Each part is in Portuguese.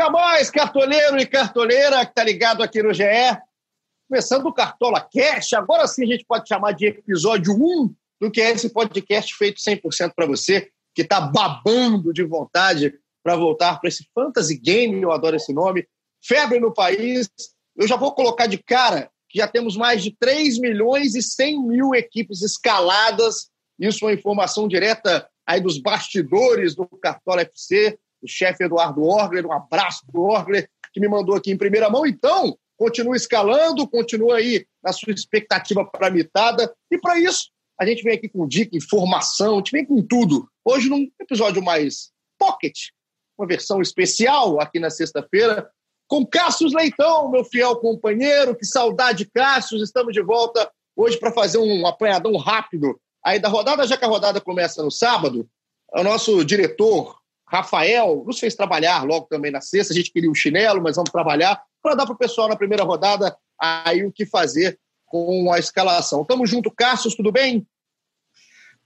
Chega mais, cartoleiro e cartoleira que tá ligado aqui no GE. Começando o Cartola Cash, agora sim a gente pode chamar de episódio 1 do que é esse podcast feito 100% para você, que está babando de vontade para voltar para esse fantasy game, eu adoro esse nome, febre no país. Eu já vou colocar de cara que já temos mais de 3 milhões e 100 mil equipes escaladas. Isso é uma informação direta aí dos bastidores do Cartola FC o chefe Eduardo Orgler, um abraço para o Orgler, que me mandou aqui em primeira mão. Então, continua escalando, continua aí na sua expectativa para mitada. E para isso, a gente vem aqui com dica, informação, a gente vem com tudo. Hoje, num episódio mais pocket, uma versão especial aqui na sexta-feira, com Cassius Leitão, meu fiel companheiro. Que saudade, Cassius. Estamos de volta hoje para fazer um apanhadão rápido aí da rodada, já que a rodada começa no sábado. O nosso diretor, Rafael nos fez trabalhar logo também na sexta. A gente queria o um chinelo, mas vamos trabalhar para dar para o pessoal na primeira rodada aí o que fazer com a escalação. Tamo junto, Cassius, tudo bem?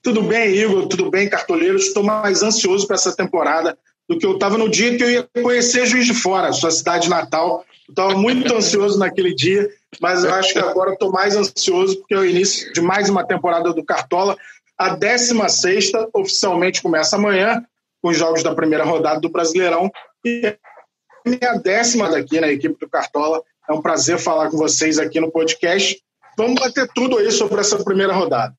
Tudo bem, Igor, tudo bem, cartoleiros. Estou mais ansioso para essa temporada do que eu estava no dia que eu ia conhecer Juiz de Fora, sua cidade natal. Estava muito ansioso naquele dia, mas eu acho que agora estou mais ansioso porque é o início de mais uma temporada do Cartola. A 16 oficialmente começa amanhã com os jogos da primeira rodada do Brasileirão. E minha décima daqui na equipe do Cartola. É um prazer falar com vocês aqui no podcast. Vamos bater tudo aí sobre essa primeira rodada.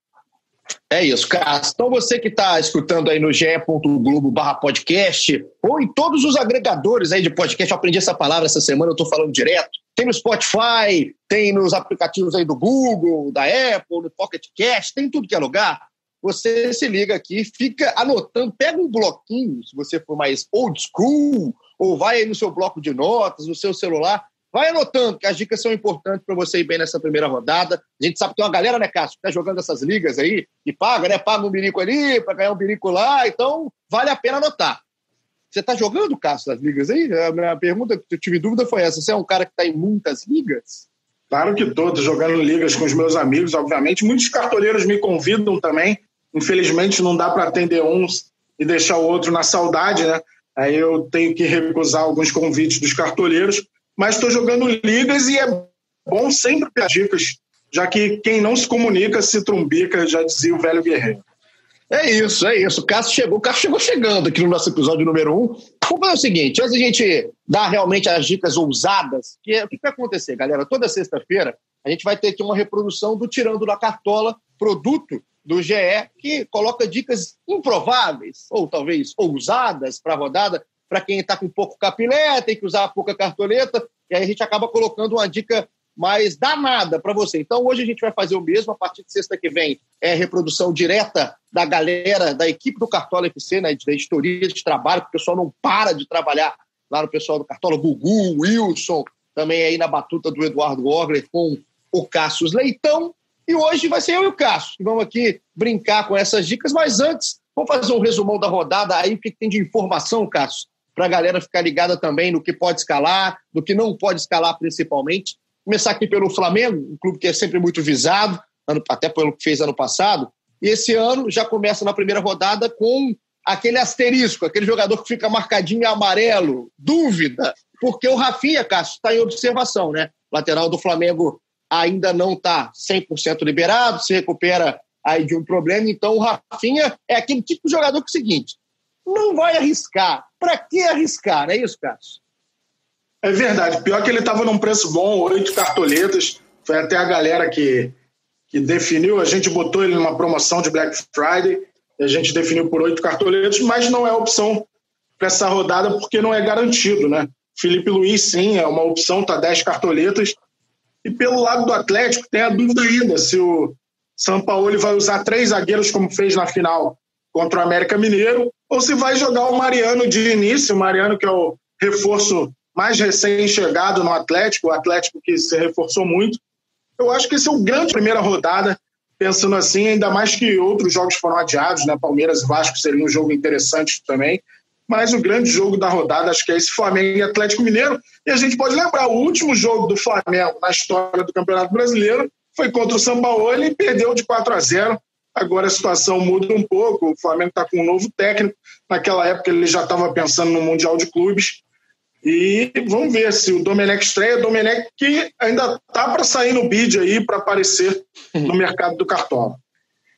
É isso, Cássio. Então você que está escutando aí no ge.globo barra podcast ou em todos os agregadores aí de podcast, eu aprendi essa palavra essa semana, eu estou falando direto. Tem no Spotify, tem nos aplicativos aí do Google, da Apple, no Pocket Cast, tem tudo que é lugar você se liga aqui, fica anotando, pega um bloquinho, se você for mais old school, ou vai aí no seu bloco de notas, no seu celular, vai anotando, que as dicas são importantes para você ir bem nessa primeira rodada. A gente sabe que tem uma galera, né, Cássio, que está jogando essas ligas aí, e paga, né? Paga um birico ali para ganhar um birico lá, então vale a pena anotar. Você está jogando, Cássio, nas ligas aí? A minha pergunta que eu tive dúvida foi essa. Você é um cara que está em muitas ligas? Claro que estou, jogando ligas com os meus amigos, obviamente. Muitos cartoleiros me convidam também. Infelizmente, não dá para atender uns e deixar o outro na saudade, né? Aí eu tenho que recusar alguns convites dos cartoleiros, mas estou jogando ligas e é bom sempre ter dicas, já que quem não se comunica se trumbica, já dizia o velho guerreiro. É isso, é isso. O Cássio chegou, o Cássio chegou chegando aqui no nosso episódio número um. Vamos fazer o seguinte: antes a gente dar realmente as dicas ousadas, que é, o que vai acontecer, galera? Toda sexta-feira a gente vai ter aqui uma reprodução do Tirando da Cartola, produto do GE, que coloca dicas improváveis, ou talvez ousadas para a rodada, para quem está com pouco capilé, tem que usar pouca cartoleta, e aí a gente acaba colocando uma dica mais danada para você. Então hoje a gente vai fazer o mesmo, a partir de sexta que vem é reprodução direta da galera, da equipe do Cartola FC, né, da editoria de trabalho, porque o pessoal não para de trabalhar lá no pessoal do Cartola, Gugu, Wilson, também aí na batuta do Eduardo Orgler com o Cassius Leitão, e hoje vai ser eu e o Cássio que vamos aqui brincar com essas dicas. Mas antes, vamos fazer um resumão da rodada aí, o que tem de informação, Cássio, para a galera ficar ligada também no que pode escalar, no que não pode escalar principalmente. Começar aqui pelo Flamengo, um clube que é sempre muito visado, até pelo que fez ano passado. E esse ano já começa na primeira rodada com aquele asterisco, aquele jogador que fica marcadinho amarelo, dúvida, porque o Rafinha, Cássio, está em observação, né? Lateral do Flamengo ainda não está 100% liberado, se recupera aí de um problema. Então, o Rafinha é aquele tipo de jogador que é o seguinte: não vai arriscar. Para que arriscar? É isso, Cássio? É verdade. Pior que ele estava num preço bom, oito cartoletas. Foi até a galera que, que definiu. A gente botou ele numa promoção de Black Friday. a gente definiu por oito cartoletas, mas não é opção para essa rodada porque não é garantido, né? Felipe Luiz, sim, é uma opção, tá 10 cartoletas, e pelo lado do Atlético, tem a dúvida ainda se o São Paulo vai usar três zagueiros, como fez na final contra o América Mineiro, ou se vai jogar o Mariano de início, o Mariano que é o reforço mais recém-chegado no Atlético, o Atlético que se reforçou muito. Eu acho que esse é o grande primeira rodada, pensando assim, ainda mais que outros jogos foram adiados, né? Palmeiras e Vasco seria um jogo interessante também. Mas o grande jogo da rodada, acho que é esse Flamengo e Atlético Mineiro. E a gente pode lembrar, o último jogo do Flamengo na história do Campeonato Brasileiro foi contra o São Paulo e perdeu de 4 a 0. Agora a situação muda um pouco, o Flamengo está com um novo técnico. Naquela época ele já estava pensando no Mundial de Clubes. E vamos ver se o Domenech estreia. Domenech que ainda tá para sair no bid aí, para aparecer no mercado do Cartola.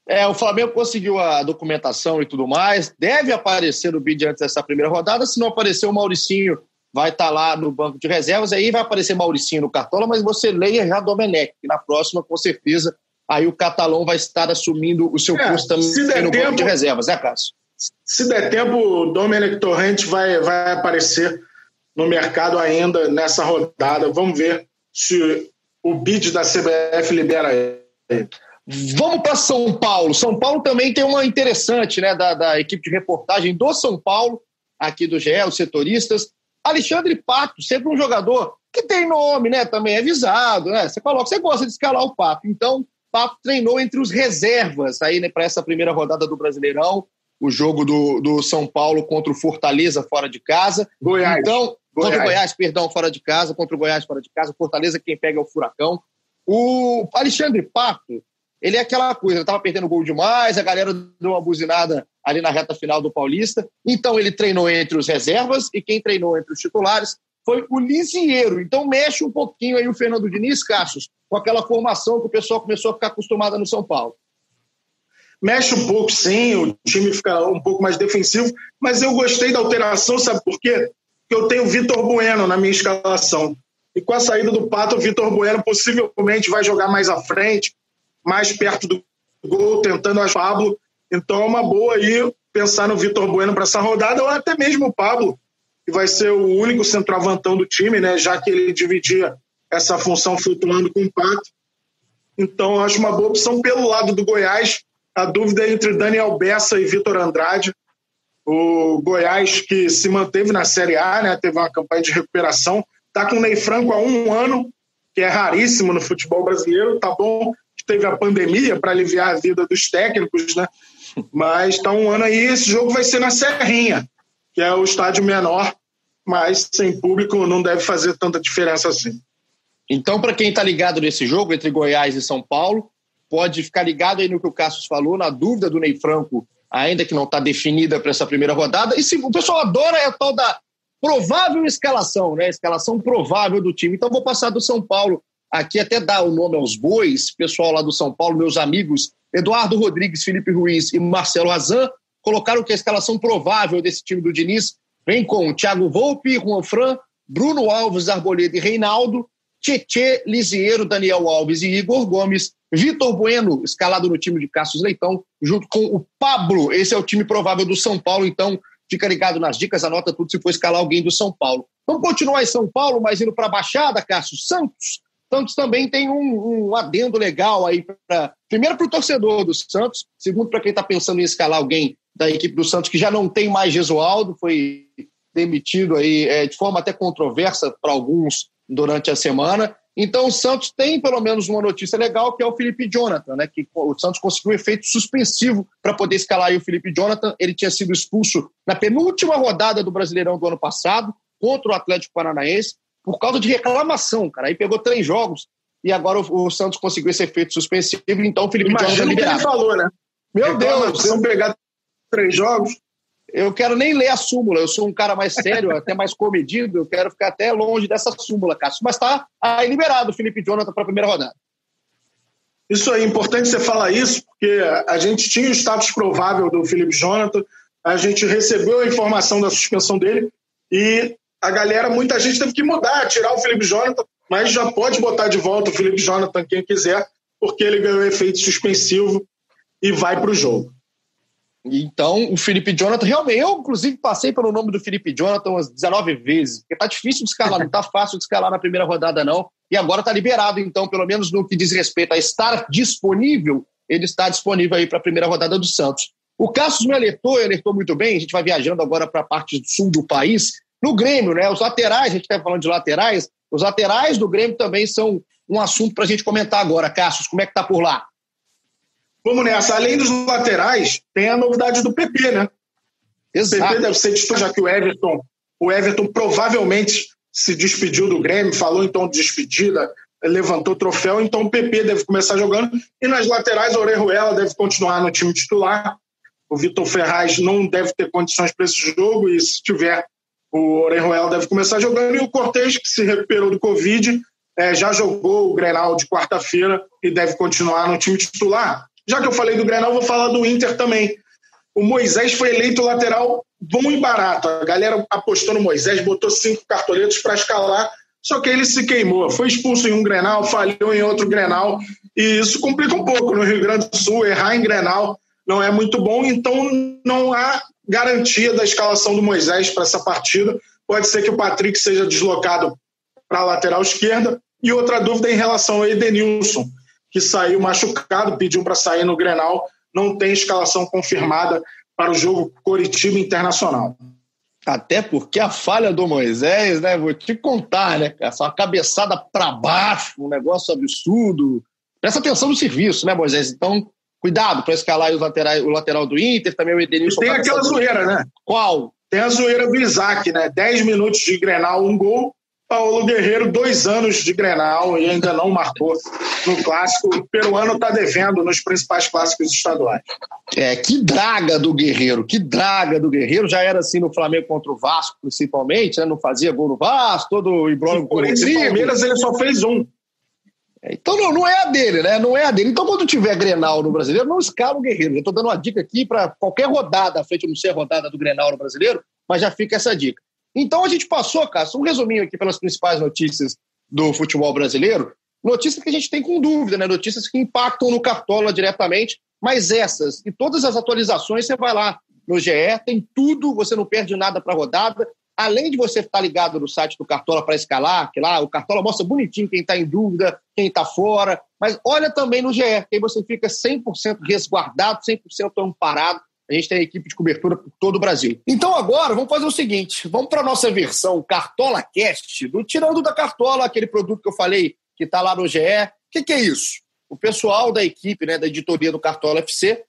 É, o Flamengo conseguiu a documentação e tudo mais. Deve aparecer no bid antes dessa primeira rodada. Se não aparecer, o Mauricinho vai estar tá lá no banco de reservas. Aí vai aparecer Mauricinho no Cartola, mas você leia já Domenech, que na próxima, com certeza, aí o Catalão vai estar assumindo o seu é, posto também no tempo, banco de reservas, né, Cássio? Se der tempo, o Domenech Torrente vai, vai aparecer no mercado ainda nessa rodada. Vamos ver se o bid da CBF libera ele. Vamos para São Paulo. São Paulo também tem uma interessante, né, da, da equipe de reportagem do São Paulo, aqui do GE, os setoristas. Alexandre Pato, sempre um jogador que tem nome, né, também é visado, né? Você coloca, você gosta de escalar o Pato. Então, Pato treinou entre os reservas aí, né, para essa primeira rodada do Brasileirão, o jogo do, do São Paulo contra o Fortaleza fora de casa. Goiás. Então, Goiás. Contra o Goiás, perdão, fora de casa, contra o Goiás fora de casa, Fortaleza quem pega é o Furacão. O Alexandre Pato, ele é aquela coisa, estava perdendo gol demais, a galera deu uma buzinada ali na reta final do Paulista, então ele treinou entre os reservas e quem treinou entre os titulares foi o Lisieiro. Então mexe um pouquinho aí o Fernando Diniz, Cassius, com aquela formação que o pessoal começou a ficar acostumado no São Paulo. Mexe um pouco, sim, o time fica um pouco mais defensivo, mas eu gostei da alteração, sabe por quê? que eu tenho o Vitor Bueno na minha escalação. E com a saída do Pato, o Vitor Bueno possivelmente vai jogar mais à frente, mais perto do gol, tentando a Pablo. Então é uma boa aí pensar no Vitor Bueno para essa rodada, ou até mesmo o Pablo, que vai ser o único centroavantão do time, né? Já que ele dividia essa função flutuando com o Pato. Então acho uma boa opção pelo lado do Goiás. A dúvida é entre Daniel Bessa e Vitor Andrade. O Goiás, que se manteve na Série A, né, teve uma campanha de recuperação, está com o Ney Franco há um ano, que é raríssimo no futebol brasileiro. Tá bom teve a pandemia para aliviar a vida dos técnicos, né? Mas está um ano aí. Esse jogo vai ser na Serrinha, que é o estádio menor, mas sem público não deve fazer tanta diferença assim. Então, para quem está ligado nesse jogo entre Goiás e São Paulo, pode ficar ligado aí no que o Cassius falou, na dúvida do Ney Franco ainda que não está definida para essa primeira rodada. E se, o pessoal adora é a tal da provável escalação, né? Escalação provável do time. Então vou passar do São Paulo aqui até dar o nome aos bois, pessoal lá do São Paulo, meus amigos Eduardo Rodrigues, Felipe Ruiz e Marcelo Azan, colocaram que a escalação provável desse time do Diniz vem com Thiago Volpe, Juan Fran, Bruno Alves, Arboleda e Reinaldo, Tietê, Lisieiro, Daniel Alves e Igor Gomes, Vitor Bueno, escalado no time de Cassius Leitão, junto com o Pablo. Esse é o time provável do São Paulo, então fica ligado nas dicas, anota tudo se for escalar alguém do São Paulo. Vamos continuar em São Paulo, mas indo para a Baixada, Cássio, Santos. Santos também tem um, um adendo legal aí, pra, primeiro para o torcedor do Santos, segundo para quem está pensando em escalar alguém da equipe do Santos que já não tem mais Gesualdo, foi demitido aí é, de forma até controversa para alguns durante a semana. Então, o Santos tem pelo menos uma notícia legal, que é o Felipe Jonathan, né? Que o Santos conseguiu um efeito suspensivo para poder escalar o Felipe Jonathan. Ele tinha sido expulso na penúltima rodada do Brasileirão do ano passado contra o Atlético Paranaense por causa de reclamação, cara. Aí pegou três jogos e agora o, o Santos conseguiu esse efeito suspensivo. Então, o Felipe Imagina Jonathan liberado. Que ele falou, né? Meu Deus, se não pegar três jogos, eu quero nem ler a súmula, eu sou um cara mais sério, até mais comedido, eu quero ficar até longe dessa súmula, Cássio. Mas está aí liberado o Felipe Jonathan para a primeira rodada. Isso é importante você falar isso, porque a gente tinha o status provável do Felipe Jonathan, a gente recebeu a informação da suspensão dele e a galera, muita gente teve que mudar, tirar o Felipe Jonathan, mas já pode botar de volta o Felipe Jonathan quem quiser, porque ele ganhou efeito suspensivo e vai para o jogo. Então, o Felipe Jonathan, realmente, eu inclusive passei pelo nome do Felipe Jonathan umas 19 vezes, porque tá difícil de escalar, não tá fácil de escalar na primeira rodada, não. E agora tá liberado, então, pelo menos no que diz respeito a estar disponível, ele está disponível aí para a primeira rodada do Santos. O Cassius me alertou, alertou muito bem, a gente vai viajando agora para a parte sul do país. No Grêmio, né? Os laterais, a gente está falando de laterais, os laterais do Grêmio também são um assunto para a gente comentar agora. Cassius, como é que tá por lá? Vamos nessa. Além dos laterais, tem a novidade do PP, né? Exato. O PP deve ser titular, já que o Everton, o Everton provavelmente se despediu do Grêmio, falou então de despedida, levantou o troféu, então o PP deve começar jogando. E nas laterais, o Orejuela deve continuar no time titular. O Vitor Ferraz não deve ter condições para esse jogo, e se tiver, o Orenjuela deve começar jogando e o Cortez, que se recuperou do Covid, é, já jogou o Grenal de quarta-feira e deve continuar no time titular. Já que eu falei do Grenal, vou falar do Inter também. O Moisés foi eleito lateral bom e barato. A galera apostou no Moisés, botou cinco cartoletos para escalar, só que ele se queimou. Foi expulso em um Grenal, falhou em outro Grenal, e isso complica um pouco no Rio Grande do Sul. Errar em Grenal não é muito bom, então não há garantia da escalação do Moisés para essa partida. Pode ser que o Patrick seja deslocado para a lateral esquerda. E outra dúvida em relação ao Edenilson, que saiu machucado, pediu para sair no Grenal, não tem escalação confirmada para o jogo Coritiba Internacional. Até porque a falha do Moisés, né? Vou te contar, né? Essa cabeçada para baixo, um negócio absurdo. Presta atenção no serviço, né, Moisés? Então, Cuidado para escalar os laterais, o lateral do Inter, também o Edenilson. tem aquela zoeira, né? Qual? Tem a zoeira do Isaac, né? 10 minutos de Grenal, um gol. Paulo Guerreiro, dois anos de Grenal e ainda não marcou no clássico. O peruano está devendo nos principais clássicos estaduais. É, que draga do Guerreiro, que draga do Guerreiro. Já era assim no Flamengo contra o Vasco, principalmente, né? Não fazia gol no Vasco, todo o embrólio com o Palmeiras ele só fez um. Então não, não é a dele, né? Não é a dele. Então, quando tiver Grenal no brasileiro, não escala o Guerreiro. Eu estou dando uma dica aqui para qualquer rodada, à frente, não sei a rodada do Grenal no brasileiro, mas já fica essa dica. Então a gente passou, Cássio, um resuminho aqui pelas principais notícias do futebol brasileiro. Notícias que a gente tem com dúvida, né? Notícias que impactam no Cartola diretamente, mas essas e todas as atualizações você vai lá no GE, tem tudo, você não perde nada para a rodada além de você estar ligado no site do Cartola para escalar, que lá o Cartola mostra bonitinho quem está em dúvida, quem está fora, mas olha também no GE, que aí você fica 100% resguardado, 100% amparado. A gente tem equipe de cobertura por todo o Brasil. Então agora vamos fazer o seguinte, vamos para a nossa versão Cartola Cast, do Tirando da Cartola, aquele produto que eu falei que está lá no GE. O que, que é isso? O pessoal da equipe, né, da editoria do Cartola FC,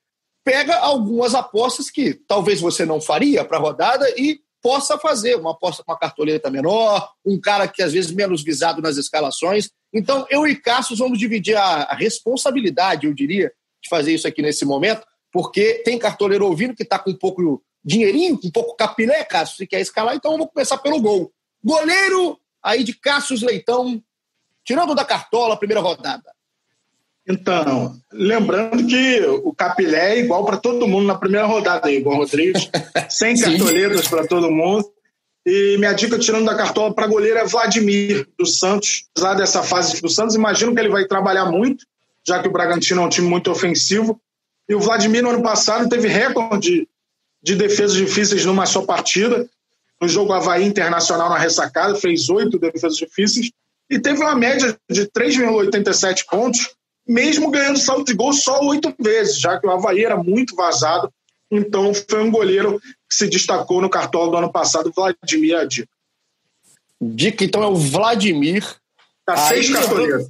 pega algumas apostas que talvez você não faria para a rodada e possa fazer uma aposta com uma cartoleta menor, um cara que às vezes menos visado nas escalações. Então, eu e Cassius vamos dividir a, a responsabilidade, eu diria, de fazer isso aqui nesse momento, porque tem cartoleiro ouvindo que está com um pouco dinheirinho, com um pouco capilé, Cassius, e quer escalar, então eu vou começar pelo gol. Goleiro aí de Cassius Leitão, tirando da cartola, primeira rodada. Então, lembrando que o Capilé é igual para todo mundo na primeira rodada, igual Rodrigues, sem cartoletas para todo mundo. E minha dica, tirando da cartola para goleiro, é Vladimir, do Santos. Apesar dessa fase do Santos, imagino que ele vai trabalhar muito, já que o Bragantino é um time muito ofensivo. E o Vladimir, no ano passado, teve recorde de defesas difíceis numa só partida. No jogo Havaí Internacional na ressacada, fez oito defesas difíceis. E teve uma média de 3,87 pontos mesmo ganhando saldo de gol só oito vezes, já que o Havaí era muito vazado. Então foi um goleiro que se destacou no cartola do ano passado, Vladimir a dica. Dica, então, é o Vladimir. Tá seis cartoleiros.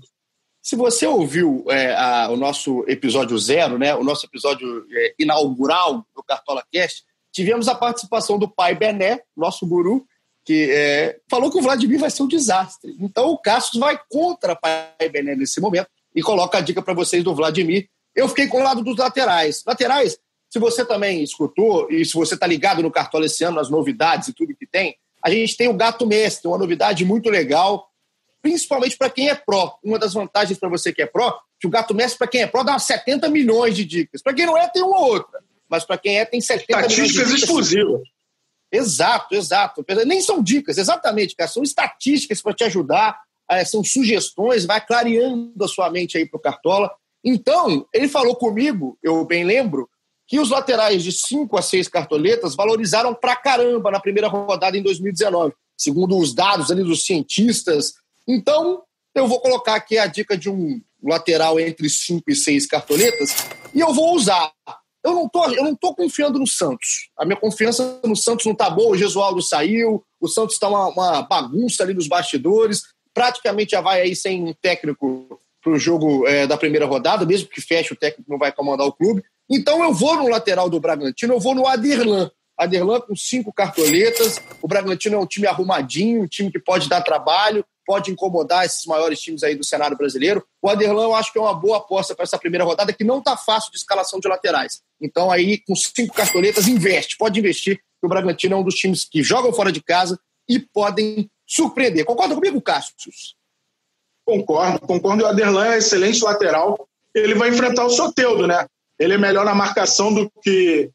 Se você ouviu é, a, o nosso episódio zero, né, o nosso episódio é, inaugural do Cartola Cast, tivemos a participação do pai Bené, nosso guru, que é, falou que o Vladimir vai ser um desastre. Então o Cassius vai contra o pai Bené nesse momento e coloca a dica para vocês do Vladimir. Eu fiquei com o lado dos laterais. Laterais, se você também escutou e se você está ligado no Cartola esse ano, nas novidades e tudo que tem, a gente tem o Gato Mestre, uma novidade muito legal, principalmente para quem é pró. Uma das vantagens para você que é pró, que o Gato Mestre, para quem é pró, dá 70 milhões de dicas. Para quem não é, tem uma ou outra. Mas para quem é, tem 70 milhões de dicas. Estatísticas exclusivas. Exato, exato. Nem são dicas, exatamente, cara. São estatísticas para te ajudar são sugestões, vai clareando a sua mente aí para o Cartola. Então, ele falou comigo, eu bem lembro, que os laterais de 5 a 6 cartoletas valorizaram pra caramba na primeira rodada em 2019, segundo os dados ali dos cientistas. Então, eu vou colocar aqui a dica de um lateral entre 5 e 6 cartoletas e eu vou usar. Eu não tô, eu não tô confiando no Santos. A minha confiança no Santos não tá boa. O Gesualdo saiu, o Santos está uma, uma bagunça ali nos bastidores praticamente já vai aí sem técnico para o jogo é, da primeira rodada, mesmo que feche o técnico não vai comandar o clube. Então eu vou no lateral do Bragantino, eu vou no Aderlan. Aderlan com cinco cartoletas. O Bragantino é um time arrumadinho, um time que pode dar trabalho, pode incomodar esses maiores times aí do cenário brasileiro. O Aderlan eu acho que é uma boa aposta para essa primeira rodada, que não está fácil de escalação de laterais. Então aí, com cinco cartoletas, investe, pode investir, que o Bragantino é um dos times que jogam fora de casa e podem surpreender. Concorda comigo, Cassius? Concordo, concordo. O Aderlan é excelente lateral. Ele vai enfrentar o Soteudo, né? Ele é melhor na marcação do que.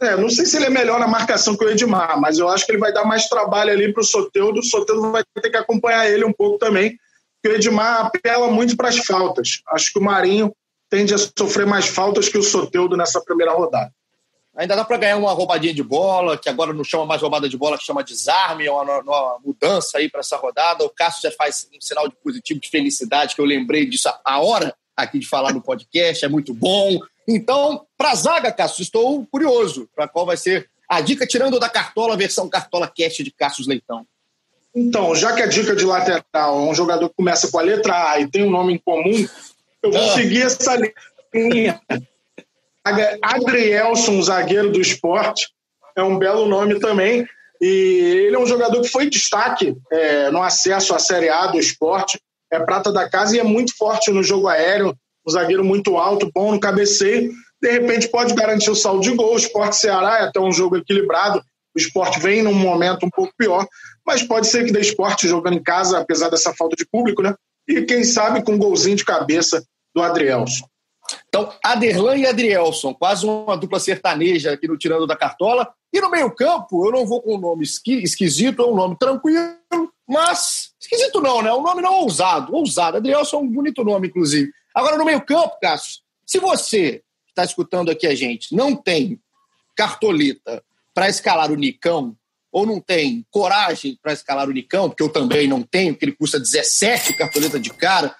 É, não sei se ele é melhor na marcação que o Edmar, mas eu acho que ele vai dar mais trabalho ali para o Soteudo. O Soteudo vai ter que acompanhar ele um pouco também, porque o Edmar apela muito para as faltas. Acho que o Marinho tende a sofrer mais faltas que o Soteudo nessa primeira rodada. Ainda dá para ganhar uma roubadinha de bola, que agora não chama mais roubada de bola, que chama desarme, é uma, uma mudança aí para essa rodada. O Cássio já faz um sinal de positivo, de felicidade, que eu lembrei disso a hora aqui de falar no podcast, é muito bom. Então, para a zaga, Cássio, estou curioso para qual vai ser a dica, tirando da Cartola, a versão Cartola Cast de Cássio Leitão. Então, já que a dica de lateral é um jogador que começa com a letra A e tem um nome em comum, eu vou ah. seguir essa linha. Adrielson, zagueiro do esporte, é um belo nome também. E ele é um jogador que foi destaque é, no acesso à Série A do esporte, é prata da casa e é muito forte no jogo aéreo, um zagueiro muito alto, bom no cabeceio. De repente pode garantir o saldo de gol. O esporte Ceará é até um jogo equilibrado. O esporte vem num momento um pouco pior, mas pode ser que dê esporte jogando em casa, apesar dessa falta de público, né? E quem sabe com um golzinho de cabeça do Adrielson. Então, Aderlan e Adrielson, quase uma dupla sertaneja aqui no Tirando da Cartola. E no meio-campo, eu não vou com um nome esquisito, é um nome tranquilo, mas. Esquisito não, né? Um nome não ousado. Ousado. Adrielson é um bonito nome, inclusive. Agora, no meio-campo, Cássio, se você está escutando aqui a gente não tem cartoleta para escalar o Nicão, ou não tem coragem para escalar o Nicão, porque eu também não tenho, porque ele custa 17 cartoleta de cara,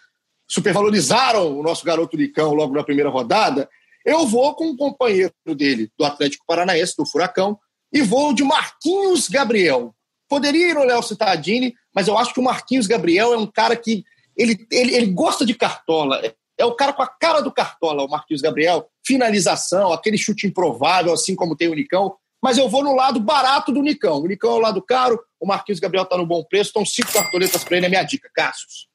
supervalorizaram o nosso garoto Nicão logo na primeira rodada, eu vou com um companheiro dele do Atlético Paranaense, do Furacão, e vou de Marquinhos Gabriel. Poderia ir no Léo Cittadini, mas eu acho que o Marquinhos Gabriel é um cara que ele, ele, ele gosta de cartola. É o cara com a cara do cartola, o Marquinhos Gabriel. Finalização, aquele chute improvável, assim como tem o Nicão. Mas eu vou no lado barato do Nicão. O Nicão é o lado caro, o Marquinhos Gabriel está no bom preço, então cinco cartoletas para ele é minha dica. Cassius.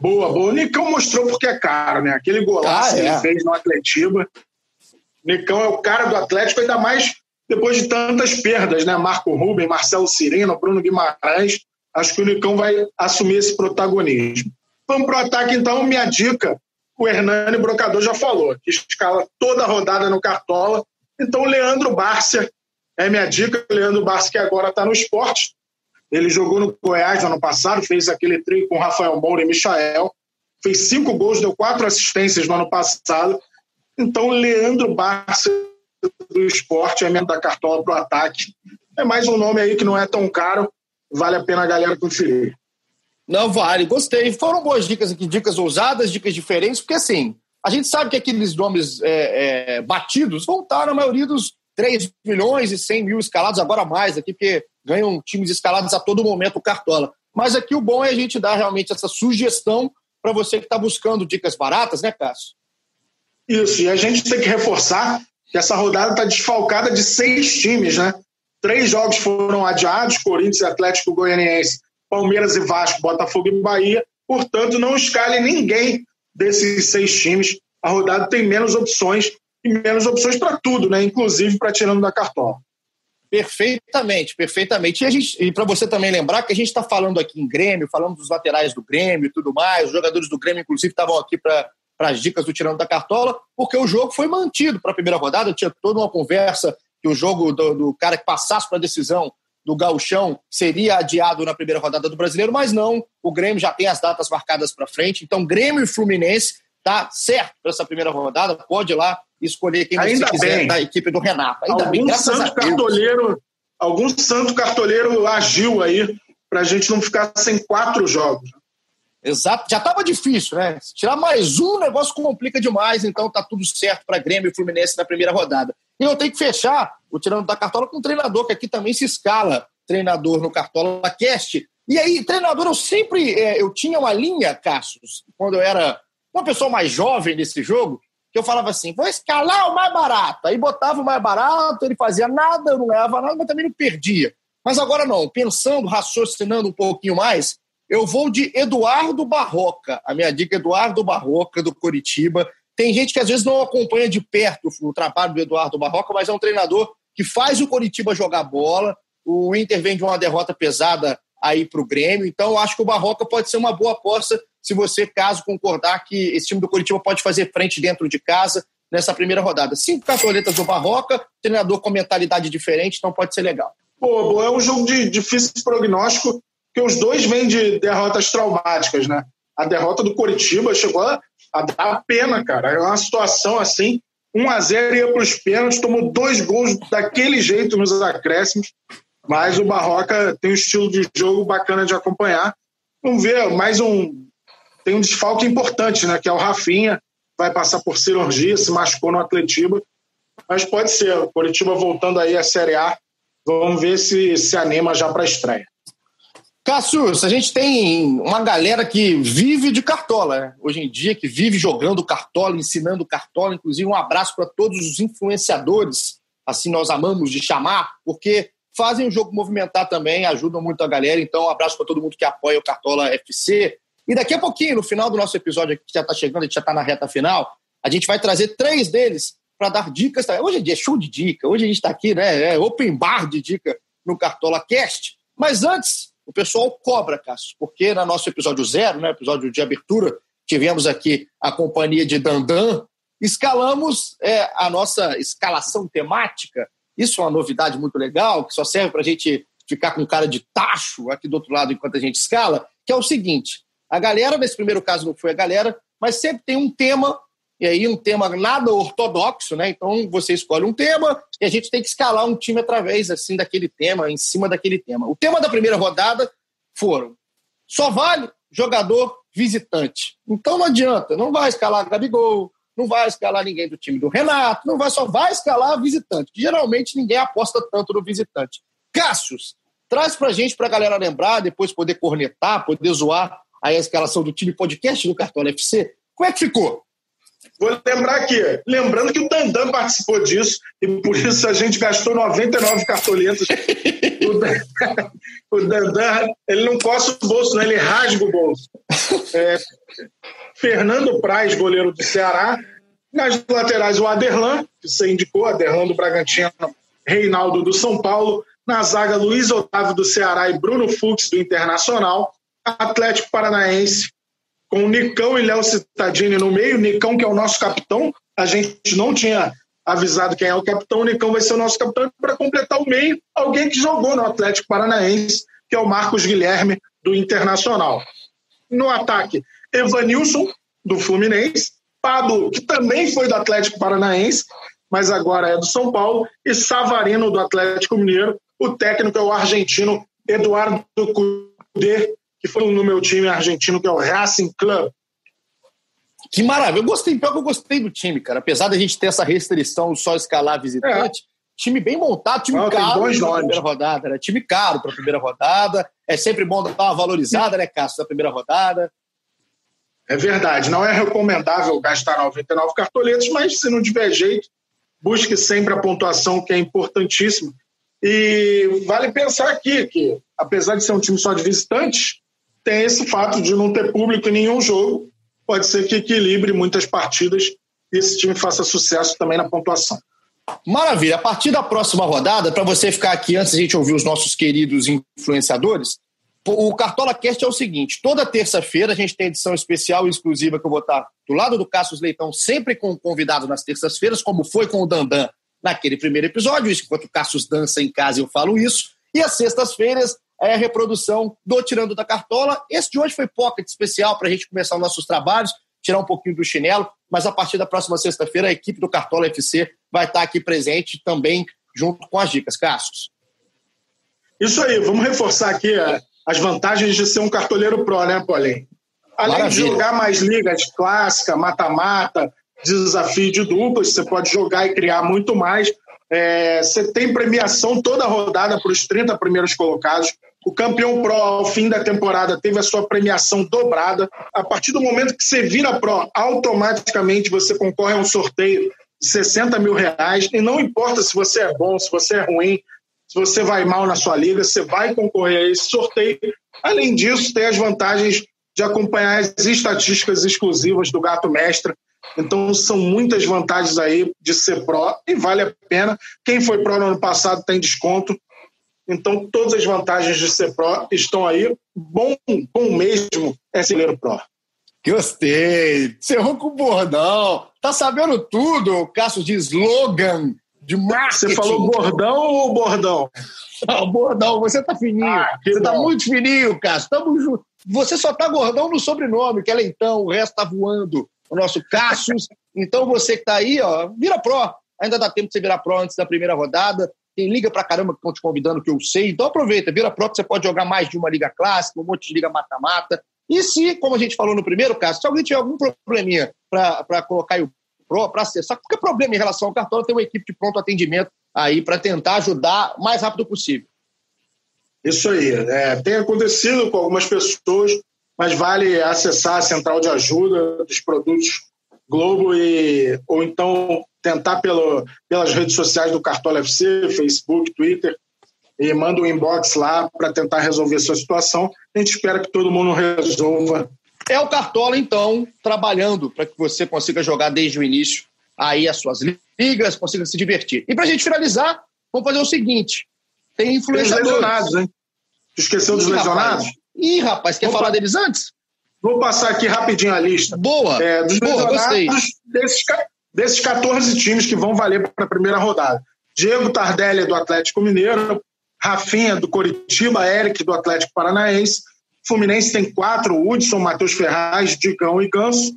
Boa, boa. O Nicão mostrou porque é caro, né? Aquele golaço ah, é. que ele fez no Atletiba. Nicão é o cara do Atlético, ainda mais depois de tantas perdas, né? Marco Ruben, Marcelo Cirino, Bruno Guimarães. Acho que o Nicão vai assumir esse protagonismo. Vamos para o ataque, então. Minha dica: o Hernani Brocador já falou, que escala toda a rodada no Cartola. Então, o Leandro Bárcia é minha dica. O Leandro Bárcia, que agora está no esporte, ele jogou no Goiás no ano passado, fez aquele trio com Rafael Moura e Michael, fez cinco gols, deu quatro assistências no ano passado. Então, Leandro Barça do esporte é mesmo da cartola para o ataque. É mais um nome aí que não é tão caro, vale a pena a galera conferir. Não, vale, gostei. Foram boas dicas aqui, dicas ousadas, dicas diferentes, porque assim, a gente sabe que aqueles nomes é, é, batidos vão estar na maioria dos 3 milhões e 100 mil escalados, agora mais aqui, porque ganham times escalados a todo momento o Cartola. Mas aqui o bom é a gente dar realmente essa sugestão para você que está buscando dicas baratas, né, Cássio? Isso, e a gente tem que reforçar que essa rodada está desfalcada de seis times, né? Três jogos foram adiados, Corinthians, Atlético Goianiense, Palmeiras e Vasco, Botafogo e Bahia. Portanto, não escale ninguém desses seis times. A rodada tem menos opções e menos opções para tudo, né? Inclusive para tirando da cartola. Perfeitamente, perfeitamente. E, e para você também lembrar que a gente está falando aqui em Grêmio, falando dos laterais do Grêmio e tudo mais. Os jogadores do Grêmio, inclusive, estavam aqui para as dicas do Tirando da Cartola, porque o jogo foi mantido para a primeira rodada. Tinha toda uma conversa que o jogo do, do cara que passasse para a decisão do Gauchão seria adiado na primeira rodada do Brasileiro, mas não. O Grêmio já tem as datas marcadas para frente. Então, Grêmio e Fluminense tá certo para essa primeira rodada. Pode ir lá escolher quem Ainda você quiser bem. da equipe do Renato. Ainda algum bem, graças santo. Cartoleiro, algum santo cartoleiro agiu aí para a gente não ficar sem quatro jogos. Exato, já estava difícil, né? Se tirar mais um, o negócio complica demais, então tá tudo certo para Grêmio e Fluminense na primeira rodada. E eu tenho que fechar o tirando da cartola com um treinador, que aqui também se escala treinador no Cartola Cast. E aí, treinador, eu sempre é, eu tinha uma linha, Cassius, quando eu era uma pessoa mais jovem nesse jogo, que eu falava assim, vou escalar o mais barato. Aí botava o mais barato, ele fazia nada, eu não ganhava nada, mas também não perdia. Mas agora não, pensando, raciocinando um pouquinho mais, eu vou de Eduardo Barroca. A minha dica é Eduardo Barroca, do Coritiba. Tem gente que às vezes não acompanha de perto o trabalho do Eduardo Barroca, mas é um treinador que faz o Coritiba jogar bola. O Inter vem de uma derrota pesada aí para o Grêmio, então acho que o Barroca pode ser uma boa aposta se você, caso concordar, que esse time do Coritiba pode fazer frente dentro de casa nessa primeira rodada. Cinco cartoletas do Barroca, treinador com mentalidade diferente, então pode ser legal. Pô, é um jogo de difícil prognóstico, que os dois vêm de derrotas traumáticas, né? A derrota do Coritiba chegou a, a dar pena, cara. É uma situação assim, 1 a 0 ia para os pênaltis, tomou dois gols daquele jeito nos acréscimos. Mas o Barroca tem um estilo de jogo bacana de acompanhar. Vamos ver, mais um. Tem um desfalque importante, né? Que é o Rafinha, vai passar por cirurgia, se machucou no Atletiba. Mas pode ser, o Curitiba voltando aí à Série A. Vamos ver se se anima já para a estreia. Cassius, a gente tem uma galera que vive de cartola, né? hoje em dia, que vive jogando cartola, ensinando cartola. Inclusive, um abraço para todos os influenciadores, assim nós amamos de chamar, porque fazem o jogo movimentar também, ajudam muito a galera. Então, um abraço para todo mundo que apoia o Cartola FC. E daqui a pouquinho, no final do nosso episódio, que já está chegando, a gente já está na reta final, a gente vai trazer três deles para dar dicas. Hoje é show de dica, hoje a gente está aqui, né? É open bar de dica no Cartola Cast. Mas antes, o pessoal cobra, Cássio, porque no nosso episódio zero, né, episódio de abertura, tivemos aqui a companhia de Dandan, escalamos é, a nossa escalação temática isso é uma novidade muito legal, que só serve para a gente ficar com cara de tacho aqui do outro lado enquanto a gente escala, que é o seguinte: a galera, nesse primeiro caso não foi a galera, mas sempre tem um tema, e aí um tema nada ortodoxo, né? Então você escolhe um tema e a gente tem que escalar um time através assim daquele tema, em cima daquele tema. O tema da primeira rodada foram: só vale jogador visitante. Então não adianta, não vai escalar Gabigol, não vai escalar ninguém do time do Renato, não vai só vai escalar visitante, geralmente ninguém aposta tanto no visitante. Cássius, traz pra gente, pra galera lembrar, depois poder cornetar, poder zoar aí a escalação do time podcast do Cartola FC. Como é que ficou? Vou lembrar aqui, lembrando que o Dandan participou disso e por isso a gente gastou 99 cartoletas. o Dandan, ele não coça o bolso, não, ele rasga o bolso. É, Fernando Praz, goleiro do Ceará. Nas laterais, o Aderlan, que você indicou, Aderlan do Bragantino, Reinaldo do São Paulo. Na zaga, Luiz Otávio do Ceará e Bruno Fux do Internacional. Atlético Paranaense, com Nicão e Léo Cittadini no meio. Nicão, que é o nosso capitão. A gente não tinha avisado quem é o capitão. O Nicão vai ser o nosso capitão. Para completar o meio, alguém que jogou no Atlético Paranaense, que é o Marcos Guilherme do Internacional. No ataque, Evanilson, do Fluminense, Pablo, que também foi do Atlético Paranaense, mas agora é do São Paulo, e Savarino, do Atlético Mineiro. O técnico é o argentino Eduardo Cudê, que foi no meu time argentino, que é o Racing Club. Que maravilha. Eu gostei, pior que eu gostei do time, cara. Apesar da gente ter essa restrição só escalar visitante, é. time bem montado, time Não, caro para primeira rodada, né? Time caro para a primeira rodada. É sempre bom dar uma valorizada, né, Cássio, na primeira rodada. É verdade, não é recomendável gastar 99 cartoletas, mas se não tiver jeito, busque sempre a pontuação, que é importantíssima. E vale pensar aqui que, apesar de ser um time só de visitantes, tem esse fato de não ter público em nenhum jogo. Pode ser que equilibre muitas partidas e esse time faça sucesso também na pontuação. Maravilha. A partir da próxima rodada, para você ficar aqui antes de a gente ouvir os nossos queridos influenciadores, o Cartola Cast é o seguinte: toda terça-feira a gente tem edição especial e exclusiva que eu vou estar do lado do Cassius Leitão, sempre com convidado nas terças-feiras, como foi com o Dandan naquele primeiro episódio. Enquanto o Cassius dança em casa, eu falo isso. E às sextas-feiras é a reprodução do Tirando da Cartola. Esse de hoje foi pocket especial para a gente começar os nossos trabalhos, tirar um pouquinho do chinelo, mas a partir da próxima sexta-feira a equipe do Cartola FC vai estar aqui presente também junto com as dicas. Cassius. Isso aí, vamos reforçar aqui as vantagens de ser um cartoleiro pro, né, Paulinho? Além Maravilha. de jogar mais ligas clássica, mata-mata, desafio de duplas, você pode jogar e criar muito mais. É, você tem premiação toda rodada para os 30 primeiros colocados. O campeão Pro, ao fim da temporada, teve a sua premiação dobrada. A partir do momento que você vira Pro, automaticamente você concorre a um sorteio de 60 mil reais. E não importa se você é bom, se você é ruim, se você vai mal na sua liga, você vai concorrer a esse sorteio. Além disso, tem as vantagens de acompanhar as estatísticas exclusivas do Gato Mestre. Então, são muitas vantagens aí de ser pró e vale a pena. Quem foi pró no ano passado tem desconto. Então, todas as vantagens de ser pró estão aí. Bom, bom mesmo é ser pró. Gostei. Cerrou com o bordão. Tá sabendo tudo, Cássio, de slogan, de marketing. Você falou bordão ou bordão? Não, bordão, você tá fininho. Ah, você tá bom. tá muito fininho, Cássio. Tamo junto. Você só tá gordão no sobrenome, que é Leitão, o resto tá voando. O nosso Cássius. então você que tá aí, ó, vira pró. Ainda dá tempo de você virar pró antes da primeira rodada. Tem liga pra caramba que estão te convidando, que eu sei. Então aproveita, vira pró que você pode jogar mais de uma liga clássica, um monte de liga mata-mata. E se, como a gente falou no primeiro caso, se alguém tiver algum probleminha para colocar o Pro, para acessar, qualquer problema em relação ao cartão, tem uma equipe de pronto atendimento aí para tentar ajudar o mais rápido possível. Isso aí. É, tem acontecido com algumas pessoas, mas vale acessar a central de ajuda dos produtos Globo e, ou então tentar pelo, pelas redes sociais do Cartola FC, Facebook, Twitter, e manda um inbox lá para tentar resolver a sua situação. A gente espera que todo mundo resolva. É o Cartola, então, trabalhando para que você consiga jogar desde o início aí as suas ligas, consiga se divertir. E para a gente finalizar, vamos fazer o seguinte: tem influenciadores. Tem lesionados, hein? Esqueceu dos lesionados? Rapaz. Ih, rapaz, quer falar deles antes? Vou passar aqui rapidinho a lista. Boa! É, dos Boa, gostei. Desses, desses 14 times que vão valer para a primeira rodada. Diego Tardelli, do Atlético Mineiro, Rafinha, do Coritiba, Eric, do Atlético Paranaense. Fluminense tem quatro, Hudson, Matheus Ferraz, Digão e Ganso.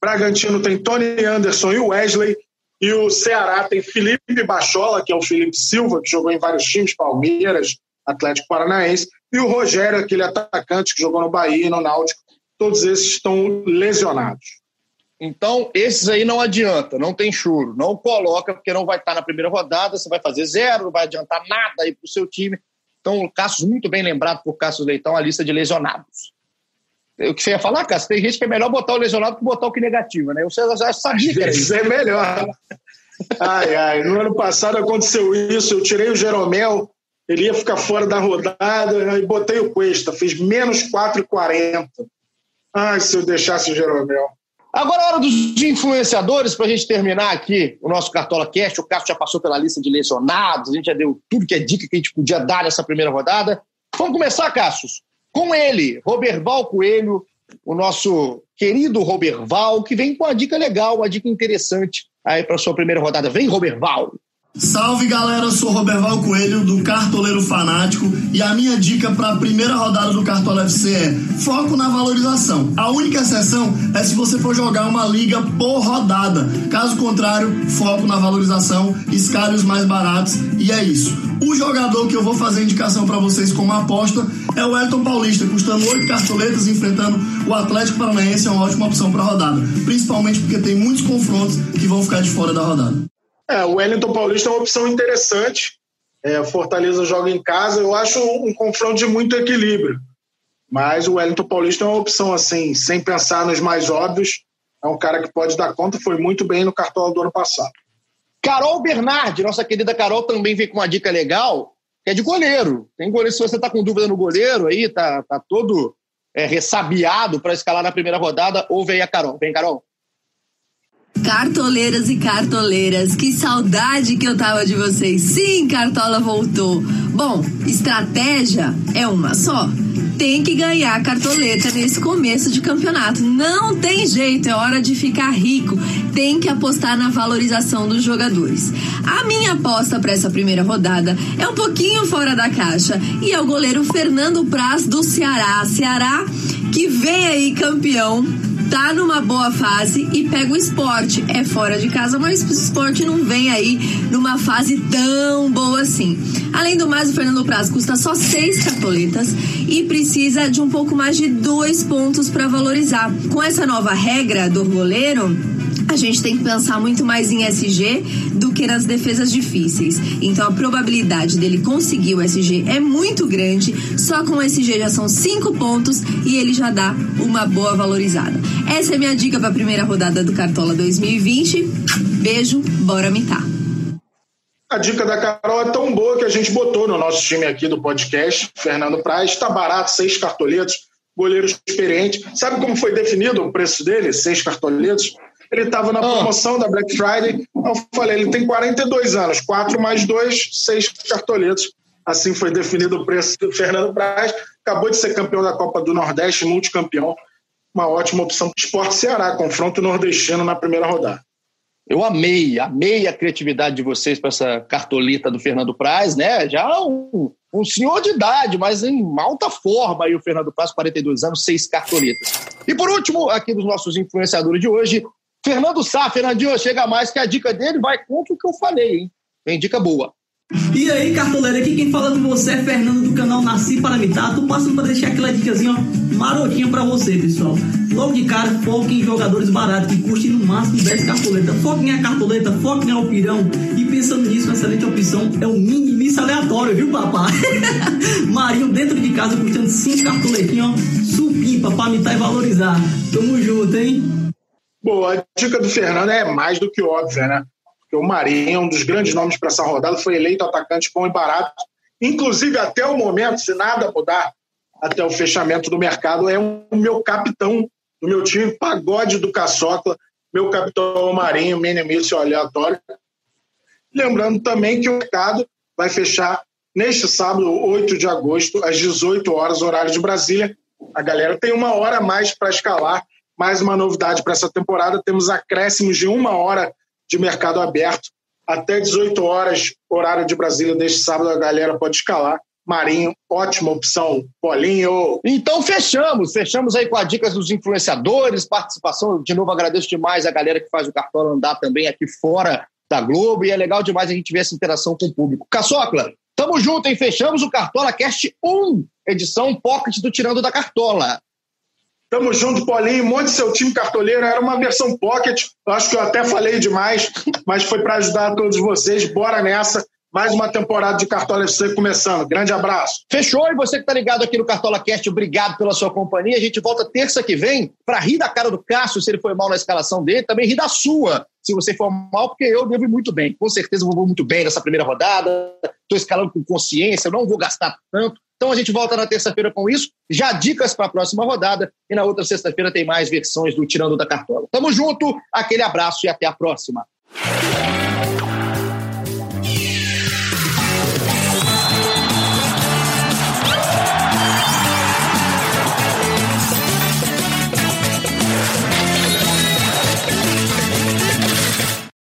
Bragantino tem Tony Anderson e Wesley. E o Ceará tem Felipe Bachola, que é o Felipe Silva, que jogou em vários times, Palmeiras, Atlético Paranaense. E o Rogério, aquele atacante que jogou no Bahia e no Náutico. Todos esses estão lesionados. Então, esses aí não adianta, não tem choro. Não coloca, porque não vai estar na primeira rodada, você vai fazer zero, não vai adiantar nada aí para o seu time. Então, o Cassius, muito bem lembrado por Cassius Leitão, a lista de lesionados. O que você ia falar, Cássio? Tem gente que é melhor botar o lesionado que botar o que negativo, né? Você já sabia que era isso. é melhor. ai, ai. No ano passado aconteceu isso. Eu tirei o Jeromel, ele ia ficar fora da rodada, e botei o Cuesta, fez menos 4,40. Ai, se eu deixasse o Jeromel. Agora é hora dos influenciadores, para a gente terminar aqui o nosso Cartola Cast. O Cássio já passou pela lista de lesionados, a gente já deu tudo que é dica que a gente podia dar nessa primeira rodada. Vamos começar, Cássio, com ele, Roberval Coelho, o nosso querido Roberval, que vem com uma dica legal, uma dica interessante aí para sua primeira rodada. Vem, Roberval! Salve galera, eu sou Roberval Coelho do Cartoleiro Fanático e a minha dica para a primeira rodada do Cartola FC é foco na valorização. A única exceção é se você for jogar uma liga por rodada. Caso contrário, foco na valorização, escale os mais baratos e é isso. O jogador que eu vou fazer indicação para vocês como aposta é o Elton Paulista, custando 8 cartoletas, enfrentando o Atlético Paranaense, é uma ótima opção para rodada, principalmente porque tem muitos confrontos que vão ficar de fora da rodada. É, o Wellington Paulista é uma opção interessante. É, Fortaleza joga em casa. Eu acho um, confronto de muito equilíbrio. Mas o Wellington Paulista é uma opção assim, sem pensar nos mais óbvios. É um cara que pode dar conta, foi muito bem no cartola do ano passado. Carol Bernardi, nossa querida Carol, também vem com uma dica legal, que é de goleiro. Tem goleiro, se você está com dúvida no goleiro aí, tá, tá todo é, ressabiado para escalar na primeira rodada, ouve aí a Carol. Vem, Carol. Cartoleiras e cartoleiras, que saudade que eu tava de vocês. Sim, Cartola voltou. Bom, estratégia é uma só. Tem que ganhar cartoleta nesse começo de campeonato. Não tem jeito, é hora de ficar rico. Tem que apostar na valorização dos jogadores. A minha aposta para essa primeira rodada é um pouquinho fora da caixa e é o goleiro Fernando Praz do Ceará. Ceará que vem aí campeão tá numa boa fase e pega o esporte. É fora de casa, mas o esporte não vem aí numa fase tão boa assim. Além do mais, o Fernando Praz custa só seis cartoletas e precisa de um pouco mais de dois pontos para valorizar. Com essa nova regra do goleiro, a gente tem que pensar muito mais em SG do que nas defesas difíceis. Então a probabilidade dele conseguir o SG é muito grande. Só com o SG já são cinco pontos e ele já dá uma boa valorizada. Essa é minha dica para a primeira rodada do Cartola 2020. Beijo, bora mitar. A dica da Carol é tão boa que a gente botou no nosso time aqui do podcast. Fernando Praz, está barato, seis cartoletos, goleiro experiente. Sabe como foi definido o preço dele? Seis cartoletos? Ele estava na ah. promoção da Black Friday. Eu falei, ele tem 42 anos, 4 mais 2, 6 cartoletas. Assim foi definido o preço do Fernando Braz. Acabou de ser campeão da Copa do Nordeste, multicampeão. Uma ótima opção para o Esporte Ceará, confronto nordestino na primeira rodada. Eu amei, amei a criatividade de vocês para essa cartolita do Fernando Praz, né? Já um, um senhor de idade, mas em alta forma aí o Fernando Praz, 42 anos, seis cartolitas. E por último, aqui dos nossos influenciadores de hoje, Fernando Sá. Fernandinho, chega mais que a dica dele vai contra o que eu falei, hein? Tem dica boa. E aí, cartoleiro, aqui quem fala com você é Fernando do canal Nasci para Mitar. Tô passando para deixar aquela dicasinha marotinha para você, pessoal. Logo de cara, foque em jogadores baratos que custem no máximo 10 cartoletas. Foque em a cartoleta, foque em alpirão. E pensando nisso, uma excelente opção é o mini aleatório, viu, papai? Marinho dentro de casa custando 5 cartoletinhas, ó. Supimpa para mitar e valorizar. Tamo junto, hein? Boa, a dica do Fernando é mais do que óbvia, né? o Marinho, um dos grandes nomes para essa rodada, foi eleito atacante bom e barato. Inclusive, até o momento, se nada mudar até o fechamento do mercado, é o meu capitão do meu time, pagode do Caçocla, meu capitão Marinho, minimício aleatório. Lembrando também que o mercado vai fechar neste sábado, 8 de agosto, às 18 horas, horário de Brasília. A galera tem uma hora a mais para escalar. Mais uma novidade para essa temporada: temos acréscimos de uma hora de mercado aberto. Até 18 horas, horário de Brasília, deste sábado, a galera pode escalar. Marinho, ótima opção. Polinho. Então fechamos, fechamos aí com as dicas dos influenciadores, participação. De novo, agradeço demais a galera que faz o cartão andar também aqui fora da Globo. E é legal demais a gente ver essa interação com o público. Caçocla, tamo junto, hein? Fechamos o Cartola Cast 1, edição Pocket do Tirando da Cartola. Tamo junto, Paulinho. Monte seu time cartoleiro. Era uma versão pocket. Acho que eu até falei demais, mas foi para ajudar todos vocês. Bora nessa. Mais uma temporada de Cartola FC começando. Grande abraço. Fechou. E você que está ligado aqui no Cartola Cast, obrigado pela sua companhia. A gente volta terça que vem para rir da cara do Cássio se ele foi mal na escalação dele, também rir da sua se você for mal, porque eu devo ir muito bem. Com certeza vou muito bem nessa primeira rodada. Estou escalando com consciência, não vou gastar tanto. Então a gente volta na terça-feira com isso. Já dicas para a próxima rodada. E na outra sexta-feira tem mais versões do Tirando da Cartola. Tamo junto, aquele abraço e até a próxima.